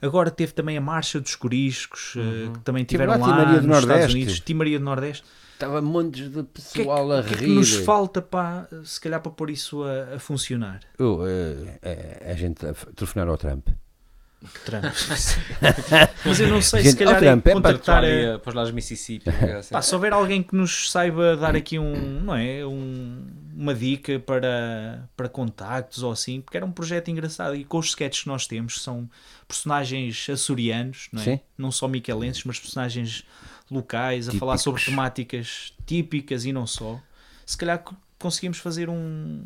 Agora teve também a Marcha dos Coriscos, eh, que também tiveram lá lá, nos Estados. Unidos. Tim Maria do Nordeste. Estava montes de O que é que, pessoal a o que é que rir. nos falta, pá, se calhar para pôr isso a, a funcionar? Oh, eh, eh, a gente a telefonar ao Trump. Trump. Mas eu não sei, Gente, se calhar ó, Trump, é é para Para os lados Mississippi. assim. Pá, se houver alguém que nos saiba dar aqui um, não é, um- uma dica para, para contactos ou assim, porque era um projeto engraçado e com os sketches que nós temos são personagens açorianos, não, é? Sim. não só miquelenses, mas personagens locais a falar sobre temáticas típicas e não só. Se calhar co- conseguimos fazer um,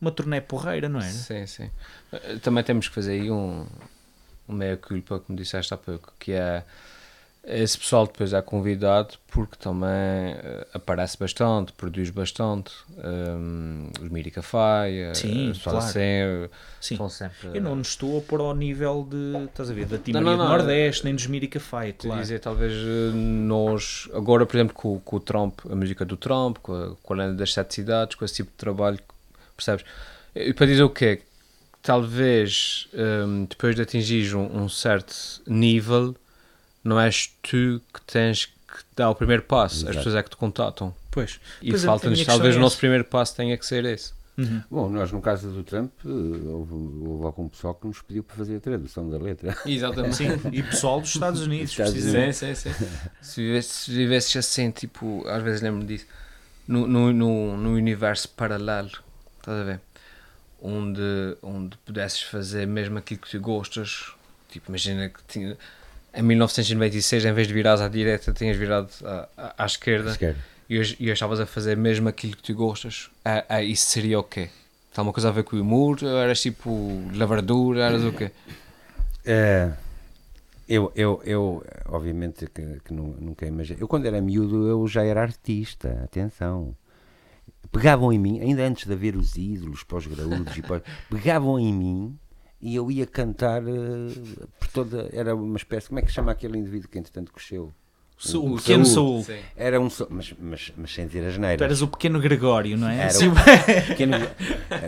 uma turnê porreira, não era? Sim, sim. Eh, Também temos que fazer aí um, um meia-culpa, como disseste há pouco, que é esse pessoal depois é convidado porque também eh, aparece bastante, produz bastante. Um, os Mirica Faia, Sim, o pessoal claro. assim, eh, Sim. estão sempre. Eu não estou a pôr ao nível de, estás a ver, da Timaria não, do não. Nordeste, nem dos Mirica Faia, Te claro. dizer, talvez eh, nós, agora, por exemplo, com, com o Trump, a música do Trump, com a, com a lenda das sete cidades, com esse tipo de trabalho, percebes? E para dizer o quê? Talvez hum, depois de atingir um, um certo nível, não és tu que tens que dar o primeiro passo, as Exato. pessoas é que te contatam. Pois. E falta-nos, talvez é o nosso essa. primeiro passo tenha que ser esse. Uhum. Bom, nós no caso do Trump, eh, houve, houve algum pessoal que nos pediu para fazer a tradução da letra. Exatamente. Sim, e pessoal dos Estados Unidos, Estados precisamente. Sim, sim, sim. se, vivesses, se vivesses assim, tipo, às vezes lembro-me disso, no, no, no, no universo paralelo, estás a ver? Onde, onde pudesses fazer mesmo aquilo que tu gostas. Tipo, imagina que tinha, em 1996, em vez de virares à direita, tinhas virado à, à, à esquerda Esquerda. e hoje, e hoje estavas a fazer mesmo aquilo que tu gostas. Ah, ah, isso seria o quê? Está uma coisa a ver com o humor? Ou eras tipo lavradura? Eras o quê? Eh, eu, eu, eu, obviamente, que, que nu- nunca imaginei. Eu, quando era miúdo, eu já era artista. Atenção. Pegavam em mim, ainda antes de haver os ídolos, pós-graúdos, e pós, pegavam em mim e eu ia cantar eh, por toda. Era uma espécie. Como é que se chama aquele indivíduo que entretanto cresceu? Saúl, O o pequeno Saúl. Sim. Era um. Mas, mas, mas sem dizer as neiras. Tu eras o pequeno Gregório, não é? Era Assim, o pequeno-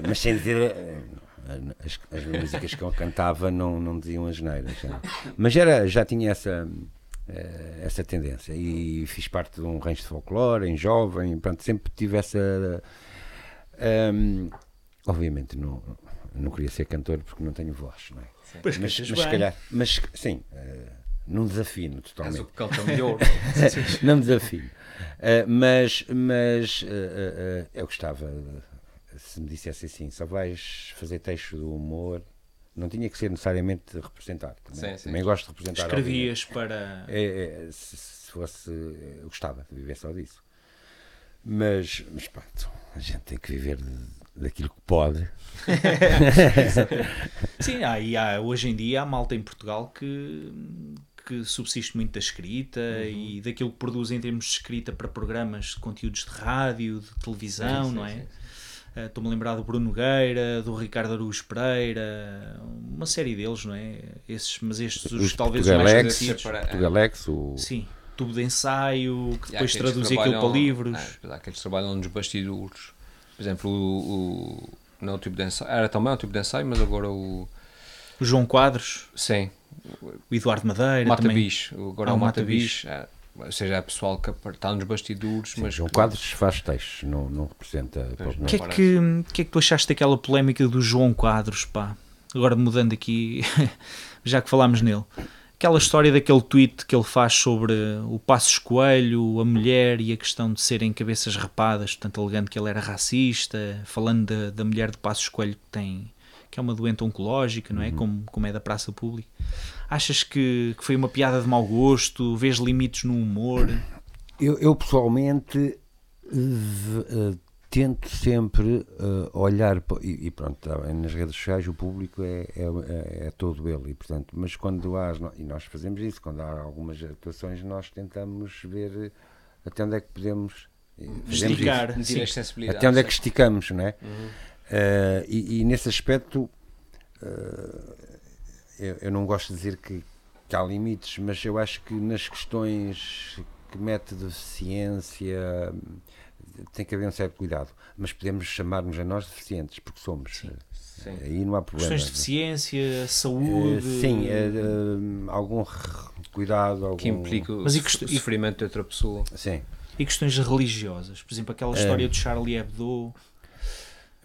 mas sem dizer eh, as, as músicas que eu cantava não, não diziam as neiras mas era, já tinha essa essa tendência. E fiz parte de um rancho de folclore em jovem, pronto, sempre tive essa ehm, obviamente não, não queria ser cantor porque não tenho voz não é? Pois mas, mas se calhar mas sim, eh, não desafino totalmente. Não me desafio. Uh, mas mas uh, uh, uh, eu gostava, uh, se me dissesse assim, só vais fazer texto do humor, não tinha que ser necessariamente representar. Também, Sim, sim. também gosto de representar. Escrevias para. É, é, se, se fosse, eu gostava de viver só disso. Mas, mas pronto, a gente tem que viver de- daquilo que pode. Sim, há, e há, hoje em dia há malta em Portugal que, que subsiste muito da escrita Uhum. e daquilo que produz em termos de escrita para programas de conteúdos de rádio, de televisão, Sim, sim, não é? Uh, Estou-me a lembrar do Bruno Nogueira, do Ricardo Araújo Pereira, uma série deles, não é? Esses, mas estes, os, Os talvez os mais conhecidos. Separa- Portugalex, o... Sim, tubo de ensaio, que depois traduzia aquilo para livros. é, há aqueles que trabalham nos bastidores. Por exemplo, o, o- não o tipo de ensaio, era também um tipo de ensaio, mas agora o. O João Quadros, Sim, o Eduardo Madeira Mata também. Bicho. Agora Ah, é o o Mata Mata Bicho. é, ou seja, é pessoal que está nos bastidores, mas. João Quadros faz textos, não, não representa. O que, é que, que é que tu achaste daquela polémica do João Quadros, pá? Agora mudando aqui, já que falámos nele. Aquela história daquele tweet que ele faz sobre o Passos Coelho, a mulher e a questão de serem cabeças rapadas, portanto alegando que ele era racista, falando da, da mulher de Passos Coelho que tem que é uma doente oncológica, não é? Como, como é da praça pública. Achas que, que foi uma piada de mau gosto? Vês limites no humor? Eu, eu, pessoalmente v- eh, tento sempre eh, olhar e, e pronto, tá nas redes sociais o público é, é, é- é todo ele e portanto, mas quando há, e nós fazemos isso, quando há algumas atuações nós tentamos ver eh, até onde é que podemos Esticar. isso. Medir Sim. as sensibilidades. até onde é que esticamos, não é? Uhum. Eh, e, e nesse aspecto eh, eu, eu não gosto de dizer que, que há limites, mas eu acho que nas questões que mete de ciência tem que haver um certo cuidado. Mas podemos chamar-nos a nós deficientes, porque somos. Sim. Sim. Aí não há problema. Questões de deficiência, saúde. Eh, sim, eh, eh, algum cuidado, algum... Que implica o Mas e e- sofrimento de outra pessoa. Sim. E questões religiosas. Por exemplo, aquela história do Charlie Hebdo.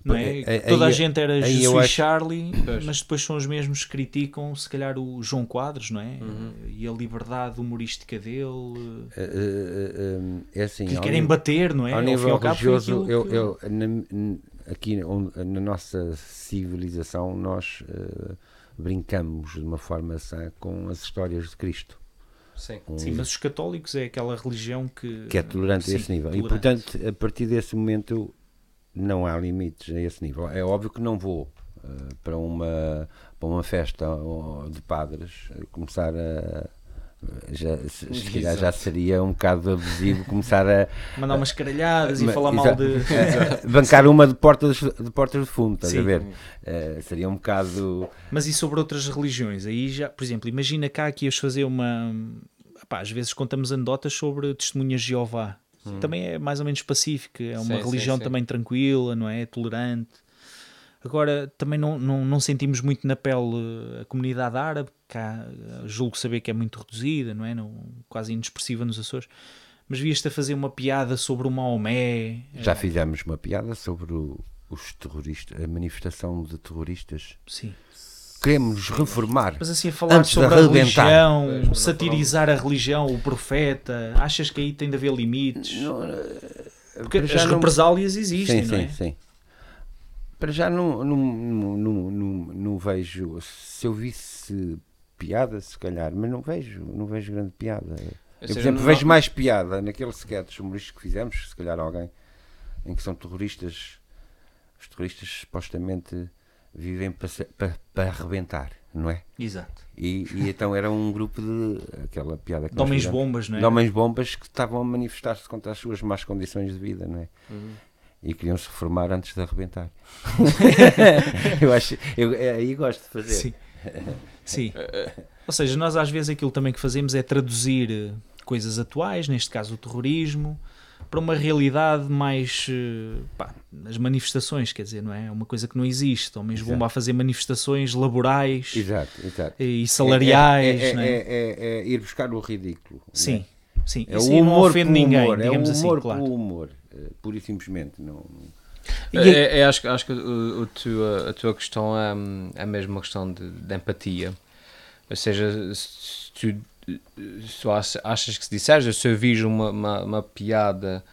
Não é? Aí- Toda a aí- gente era aí Je eu suis acho- Charlie, Pois. mas depois são os mesmos que criticam, se calhar, o João Quadros, não é? Uhum. E a liberdade humorística dele. Eh, é assim. Que querem nível- bater, não é? Ao e nível ao religioso, eu, que- eu, na, aqui onde- na nossa civilização, nós brincamos de uma forma sã com as histórias de Cristo, Sim. Sim, mas os católicos é aquela religião que. que é tolerante Sim, a esse nível. E, tolerante. portanto, a partir desse momento, não há limites a esse nível. É óbvio que não vou eh, para, uma, para uma festa de padres começar a. Já, se, calhar já seria um bocado abusivo começar a, Mandar umas caralhadas e falar mal de. Eh, bancar uma de portas de, portas de fundo, estás Sim. a ver? Eh, seria um bocado. Mas e sobre outras religiões? Aí já, por exemplo, imagina cá que ias fazer uma. Epá, às vezes contamos anedotas sobre testemunhas de Jeová. Também é mais ou menos pacífica, é uma Sim, religião sim. também tranquila, não é? Tolerante. Agora, também não, não, não sentimos muito na pele a comunidade árabe, que há, julgo saber que é muito reduzida, não é? Não, quase inexpressiva nos Açores. Mas vias-te a fazer uma piada sobre o Maomé. Já eh, fizemos uma piada sobre o- os terroristas, a manifestação de terroristas. Sim. Queremos reformar. Mas assim, a falar Antes de sobre a arrebentar. religião, satirizar a religião, o profeta, achas que aí tem de haver limites? Não, eh, Porque as não- represálias existem, sim, não sim, é? sim. Para já não, não, não, não, não, não vejo. Se eu visse piada, se calhar, mas não vejo, não vejo grande piada. Eu, por exemplo, vejo mais piada naquele sketch humorístico que fizemos, se calhar alguém, em que são terroristas. Os terroristas supostamente vivem para, para, para arrebentar, não é? Exato. E, e então era um grupo de. aquela piada que De homens fizemos, bombas, não é? de homens bombas que estavam a manifestar-se contra as suas más condições de vida, não é? Uhum. E queriam se reformar antes de arrebentar. eu acho, eu aí gosto de fazer. Sim. Sim. Ou seja, nós às vezes aquilo também que fazemos é traduzir eh, coisas atuais, neste caso o terrorismo, para uma realidade mais. eh, pá, as manifestações, quer dizer, não é? É uma coisa que não existe. Homens Exato. bomba a fazer manifestações laborais Exato, exato. e salariais, é, é, não é? é, é- é ir buscar o ridículo. é? Sim, sim. É Isso o aí não humor ofende ninguém, humor, é o digamos assim, humor claro. pelo humor, eh, pura e simplesmente. Não, E É, é- é, acho, que- acho que o, o tua, a tua questão é, hum, é mesmo uma questão de, de empatia. Ou seja, se tu, tu ach- achas que se disseres, se eu vejo uma, uma, uma piada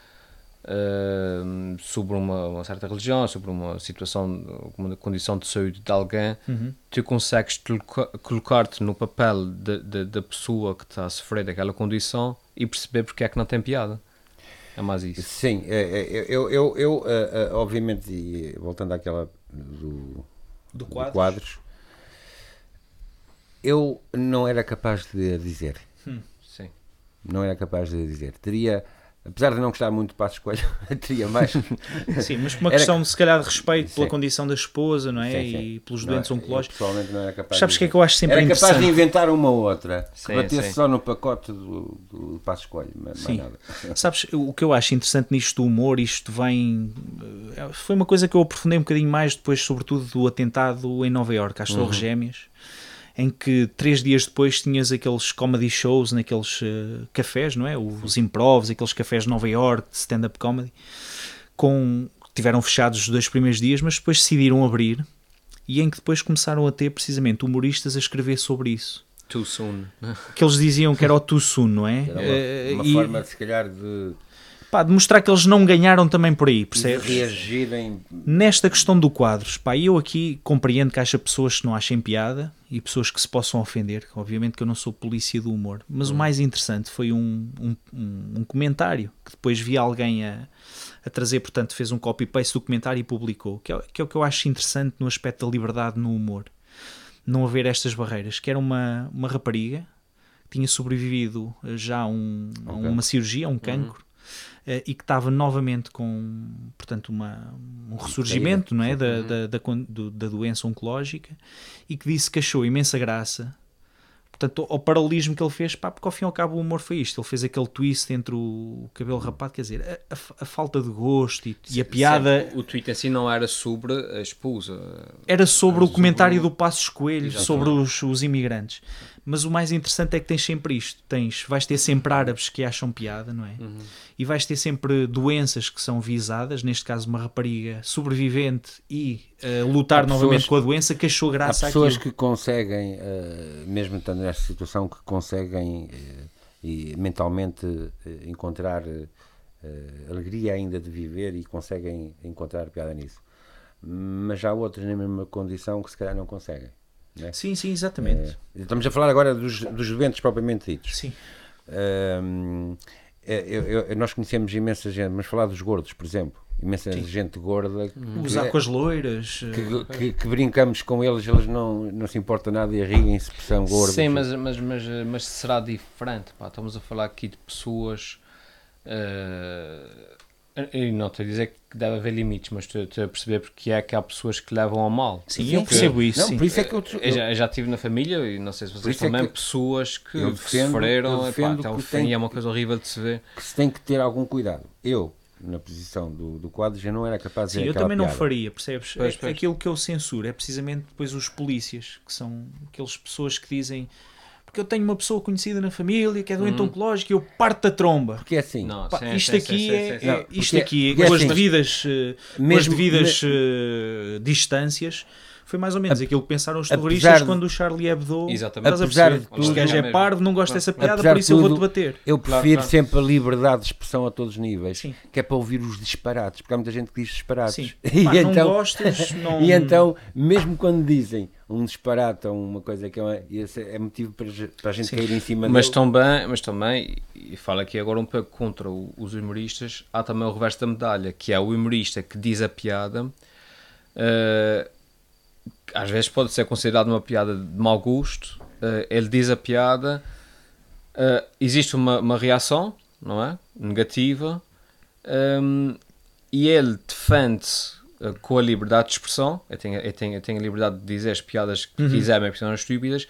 hum, sobre uma, uma certa religião, sobre uma situação, uma condição de saúde de alguém, Uhum. tu consegues coloca- colocar-te no papel da pessoa que está a sofrer daquela condição e perceber porque é que não tem piada. É mais isso. Sim, é, é, eu, eu, eu eh, eh, obviamente, e voltando àquela do, Do do Quadros. Eu não era capaz de dizer. Sim. Não era capaz de dizer. Teria Apesar de não gostar muito de Passos Coelho, teria mais. Sim, mas por uma Era- questão, se calhar, de respeito pela Sim. condição da esposa, não é? Sim, sim. E pelos Não, doentes eu oncológicos. pessoalmente não era capaz Sabes o de- que é que eu acho sempre Era capaz de interessante? inventar uma outra Sim, batesse só no pacote do, do Passos Coelho, mas Sim. nada. Sabes, o que eu acho interessante nisto do humor, isto vem. eh, Foi uma coisa que eu aprofundei um bocadinho mais depois, sobretudo, do atentado em Nova Iorque, às Torres Gêmeas, em que três dias depois tinhas aqueles comedy shows naqueles eh, cafés, não é? Os improvs, aqueles cafés de Nova Iorque, de stand-up comedy, com. Tiveram fechados os dois primeiros dias, mas depois decidiram abrir e em que depois começaram a ter precisamente humoristas a escrever sobre isso. Too soon. Que eles diziam que era o too soon, não é? Era Eh, uma, uma e- forma, se calhar, de, pá, de mostrar que eles não ganharam também por aí, percebes? reagirem. Nesta questão do quadros, pá, eu aqui compreendo que haja pessoas que não achem piada e pessoas que se possam ofender. Obviamente que eu não sou polícia do humor, mas o mais interessante foi um, um, um- comentário que depois vi alguém a, a trazer, portanto, fez um copy-paste do comentário e publicou, que é, que é o que eu acho interessante no aspecto da liberdade no humor. Não haver estas barreiras, que era uma, uma rapariga que tinha sobrevivido já a um- a Ok. uma cirurgia, a um cancro, eh, e que estava novamente com, portanto, uma, um ressurgimento não é? da, da, da, do- da doença oncológica e que disse que achou imensa graça portanto, ao paralelismo que ele fez, pá, porque ao fim e ao cabo o humor foi isto. Ele fez aquele twist entre o cabelo rapado, quer dizer, a, a- a falta de gosto e, e a piada o tweet em si não era sobre a esposa. era sobre o Mas comentário o- do Passos Coelho Exatamente. sobre os, os imigrantes. Mas o mais interessante é que tens sempre isto: tens, vais ter sempre árabes que acham piada, não é? Uhum. E vais ter sempre doenças que são visadas, neste caso, uma rapariga sobrevivente e eh, lutar Há pessoas- novamente com a doença que achou Há graça pessoas àquilo. que conseguem, eh, mesmo estando nesta situação, que conseguem eh, e mentalmente encontrar alegria ainda de viver e conseguem encontrar piada nisso. Mas há outros na mesma condição que se calhar não conseguem. Né? Sim, sim, exatamente. Eh, estamos a falar agora dos, dos eventos propriamente ditos. Sim. Ahm, é, eu- eu- nós conhecemos imensa gente, mas falar dos gordos, por exemplo, imensa gente gorda que, Usar com as loiras. eh, que, que- que brincamos com eles, eles não, não se importa nada e riem-se porque são gordos. Sim, mas, mas, mas, mas será diferente. Pá. Estamos a falar aqui de pessoas. eh, e não estou a dizer que deve haver limites, mas estou, estou a perceber porque é que há pessoas que levam ao mal. Sim, eu percebo isso. Não, sim. por isso é que eu, Eu já, eu já tive na família e não sei se vocês isso é também, que pessoas que eu defendo- sofreram eu epá, defendo até que fim e é uma coisa horrível de se ver. que se tem que ter algum cuidado. Eu, na posição do, do quadro, já não era capaz de Sim, eu também não piada. faria, percebes? Pois, É- pois. Aquilo que eu censuro é precisamente depois os polícias, que são aquelas pessoas que dizem porque eu tenho uma pessoa conhecida na família que é doente oncológico e eu parto da tromba. Porque é assim, Não, Pá, sim, isto sim, aqui sim, é, é- Não, isto porque- aqui porque é com as assim, devidas, eh, com as mesmo- devidas eh, distâncias foi mais ou menos aquilo que pensaram os terroristas de- quando o Charlie Hebdo Exatamente. Apesar de este tudo- gajo é Mesmo. parvo, não gosta dessa piada, Apesar por isso eu vou-te tudo, bater. eu Claro, prefiro claro. sempre a liberdade de expressão a todos os níveis, Sim. que é para ouvir os disparates, porque há muita gente que diz disparates. Sim. E, Pá, não então, gostas, não... e então, mesmo quando dizem um disparate ou uma coisa que é, uma- é motivo para, para a gente Sim. cair em cima Mas dele. também, mas também, e falo aqui agora um pouco contra o- os humoristas, há também o reverso da medalha, que é o humorista que diz a piada, que às vezes pode ser considerado uma piada de mau gosto, eh, ele diz a piada, eh, existe uma, uma reação, não é? Negativa, ehm, e ele defende-se eh, com a liberdade de expressão, eu tenho, eu tenho, eu tenho a liberdade de dizer as piadas que quiser, mesmo que sejam estúpidas,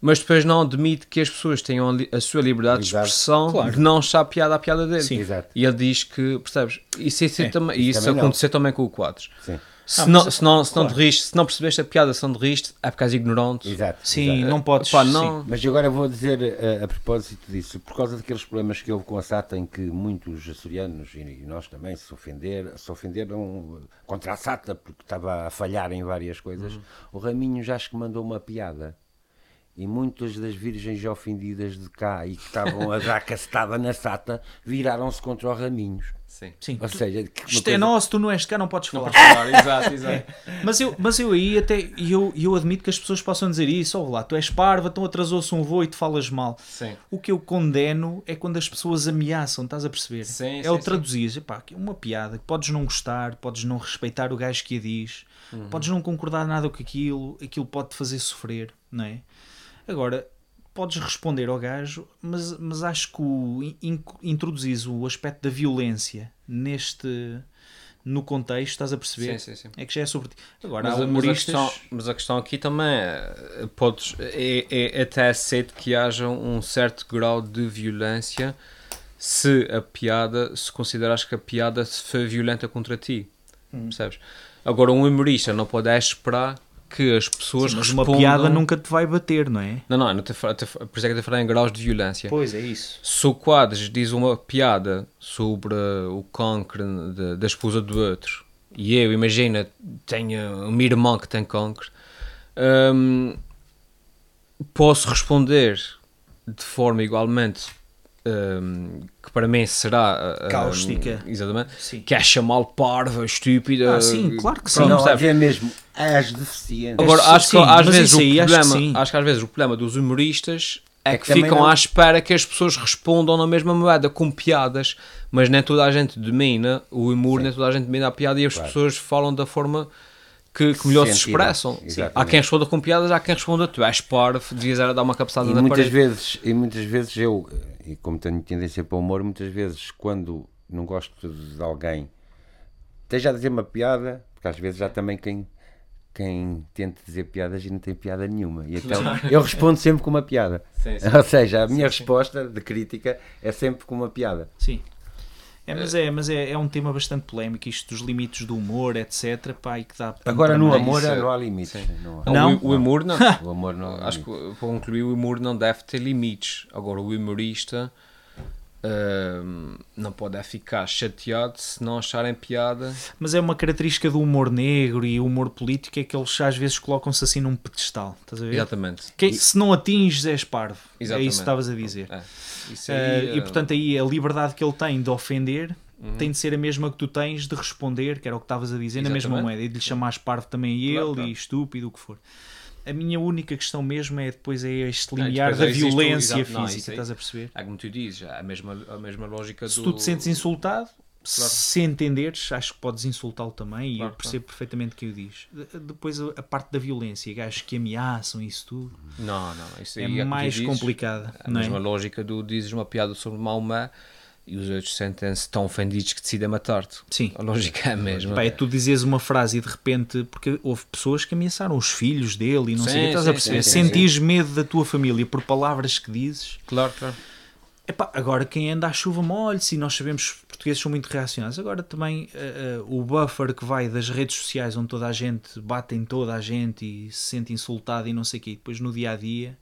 mas depois não admite que as pessoas tenham a sua liberdade de Exato. expressão Claro. de não achar piada à piada dele. Sim. Exato. E ele diz que, percebes? Isso, isso, É, também, isso isso também não. aconteceu também com o Quadros. Sim, Se, Ah, não, mas- se, não, se, não claro. te riste, se não percebeste a piada, se não te riste, é porque és ignorante. exato. Sim, exato. não podes... Pá, sim. não, Mas agora vou dizer a, a propósito disso, por causa daqueles problemas que houve com a SATA, em que muitos açorianos e nós também se, ofender, se ofenderam contra a SATA porque estava a falhar em várias coisas, o Raminho já acho que mandou uma piada. E muitas das virgens ofendidas de cá e que estavam a dar castada na SATA viraram-se contra o Raminhos. Sim. Sim. Ou seja, Isto coisa- é nosso, tu não és de cá, não podes falar. exato, exato. Mas eu, mas eu aí até eu, eu admito que as pessoas possam dizer isso, ou lá, tu és parva, então atrasou-se um voo e tu falas mal. Sim. O que eu condeno é quando as pessoas ameaçam, estás a perceber? Sim, é sim, o traduzir, é uma piada, que podes não gostar, podes não respeitar o gajo que a diz, Uhum. podes não concordar nada com aquilo, aquilo pode-te fazer sofrer, não é? Agora, podes responder ao gajo, mas, mas acho que o, in, introduzis o aspecto da violência neste no contexto, estás a perceber? Sim, sim, sim. É que já é sobre ti. Agora, Mas, há a- mas, a humoristas. questão, mas a questão aqui também é, podes, é, é até aceito que haja um certo grau de violência se a piada, se consideras que a piada se foi violenta contra ti. Hum. Percebes? Agora, um humorista não pode é esperar que as pessoas Sim, mas uma respondam... piada nunca te vai bater, não é? Não, não, não te, te, por isso é que eu te falei em graus de violência. Pois é isso. Se o Quadros diz uma piada sobre o cancro da esposa do outro e eu, imagina, tenho uma irmã que tem cancro, hum, posso responder de forma igualmente hum, que para mim será uh, Cáustica. hum, exatamente, Sim. que é chamá-lo parva, estúpida. Ah, sim, claro que sim. Pronto, não, percebes? é mesmo as deficientes. Agora, Sim, acho que sim, às mas vezes o aí acho que problema, sim. acho que às vezes o problema dos humoristas é, É que, que ficam não- à espera que as pessoas respondam na mesma moeda com piadas, mas nem toda a gente domina o humor, nem toda a gente domina a piada e as Claro. pessoas falam da forma que, que melhor se Sentido. expressam. Exatamente. Há quem responda com piadas, há quem responda tu és parvo, devias era dar uma cabeçada E na muitas parede. vezes, e muitas vezes eu, e como tenho tendência para o humor, muitas vezes quando não gosto de alguém, esteja a dizer uma piada, porque às vezes há também quem, quem tenta dizer piadas e não tem piada nenhuma. E então eu respondo sempre com uma piada. Sim, sim. Ou seja, a minha resposta de crítica é sempre com uma piada. Sim. É, mas é, mas é, é um tema bastante polémico, isto dos limites do humor, etc. Pá, e que dá Agora no amor isso é- não há limites. Não há. Não? O, o humor não. O amor não Acho que para concluir, o humor não deve ter limites. Agora, o humorista hum, não pode é ficar chateado se não acharem piada. Mas é uma característica do humor negro e o humor político é que eles às vezes colocam-se assim num pedestal. Estás a ver? Exatamente. Que, se não atinges, és parvo. É Exatamente. isso que estavas a dizer. É. Ah, aí, e eh, portanto aí a liberdade que ele tem de ofender Uhum. tem de ser a mesma que tu tens de responder, que era o que estavas a dizer, na mesma Exatamente. moeda, e de lhe chamares parvo também a ele Claro, claro. e estúpido, o que for. A minha única questão mesmo é depois é este limiar depois da violência exato, não, física, aí- estás a perceber? É como tu dizes, é a mesma, a mesma lógica Se do. tu te sentes insultado, Claro. se entenderes, acho que podes insultá-lo também e Claro, eu percebo perfeitamente o que o diz. De- Depois a, a parte da violência, gajos que ameaçam isso tudo, Não, não, isso é aí é, mais dizes, complicada. A não é? mesma lógica do dizes uma piada sobre Maomé e os outros sentem-se tão ofendidos que decidem matar-te. Sim. A lógica é a mesma. Pá, é tu dizes uma frase e de repente, porque houve pessoas que ameaçaram os filhos dele e não sei o Sim, que, estás sim, a perceber? sim, sim, Sentires medo da tua família por palavras que dizes. Claro, claro. Epá, agora quem anda à chuva molhe-se e nós sabemos que os portugueses são muito reacionários. Agora também eh, eh, o buffer que vai das redes sociais onde toda a gente bate em toda a gente e se sente insultada e não sei o quê. Depois no dia a dia,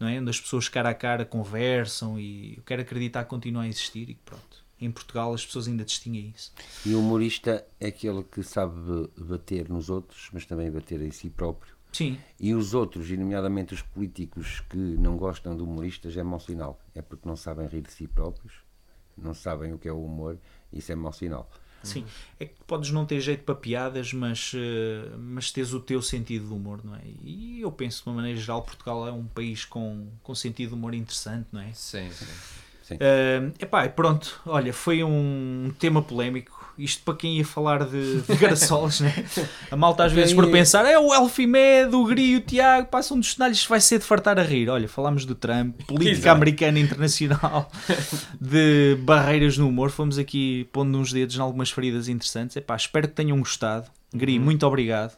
não é? onde as pessoas cara a cara conversam e eu quero acreditar que continua a existir e pronto. Em Portugal as pessoas ainda distinguem isso. E o humorista é aquele que sabe bater nos outros, mas também bater em si próprio. Sim, E os outros, e nomeadamente os políticos que não gostam de humoristas, é mau sinal. É porque não sabem rir de si próprios, não sabem o que é o humor, isso é mau sinal. Sim, é que podes não ter jeito para piadas, mas, eh, mas tens o teu sentido de humor, não é? E eu penso, de uma maneira geral, Portugal é um país com, com sentido de humor interessante, não é? Sim, sim. Uh, epá, pronto, olha, foi um tema polémico. Isto para quem ia falar de, de garaçolas, né? A malta às vezes por pensar é o Elfimed, o Gri e o Tiago, passam dos cenários, vai ser de fartar a rir. Olha, falámos do Trump, política americana internacional, de barreiras no humor. Fomos aqui pondo uns dedos em algumas feridas interessantes. Epá, espero que tenham gostado. Gri, muito obrigado.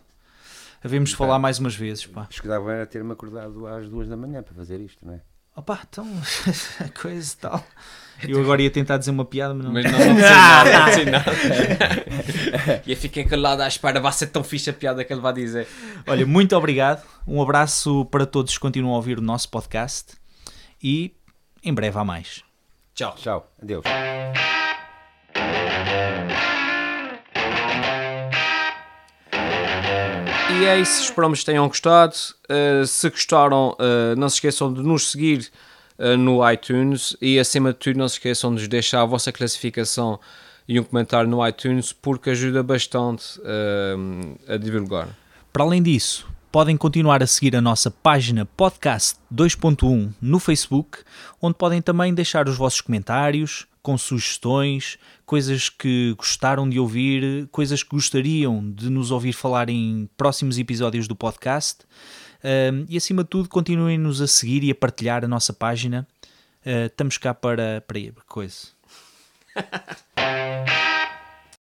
Havemos de falar mais umas vezes, pá. Acho que dava era ter-me acordado às duas da manhã para fazer isto, não é? Opa, então, coisa e tal. Eu agora ia tentar dizer uma piada, mas não. Mas não, não sei nada, não sei nada. e eu fiquei calado à espera, vai ser tão fixe a piada que ele vai dizer. Olha, muito obrigado. Um abraço para todos que continuam a ouvir o nosso podcast e em breve há mais. Tchau. Tchau, adeus. E é isso, esperamos que tenham gostado. Uh, se gostaram, uh, não se esqueçam de nos seguir uh, no iTunes e, acima de tudo, não se esqueçam de deixar a vossa classificação e um comentário no iTunes porque ajuda bastante a divulgar. Para além disso, podem continuar a seguir a nossa página Podcast 2.1 no Facebook, onde podem também deixar os vossos comentários, com sugestões, coisas que gostaram de ouvir, coisas que gostariam de nos ouvir falar em próximos episódios do podcast. Uh, e acima de tudo, continuem-nos a seguir e a partilhar a nossa página. Uh, estamos cá para, para coisa.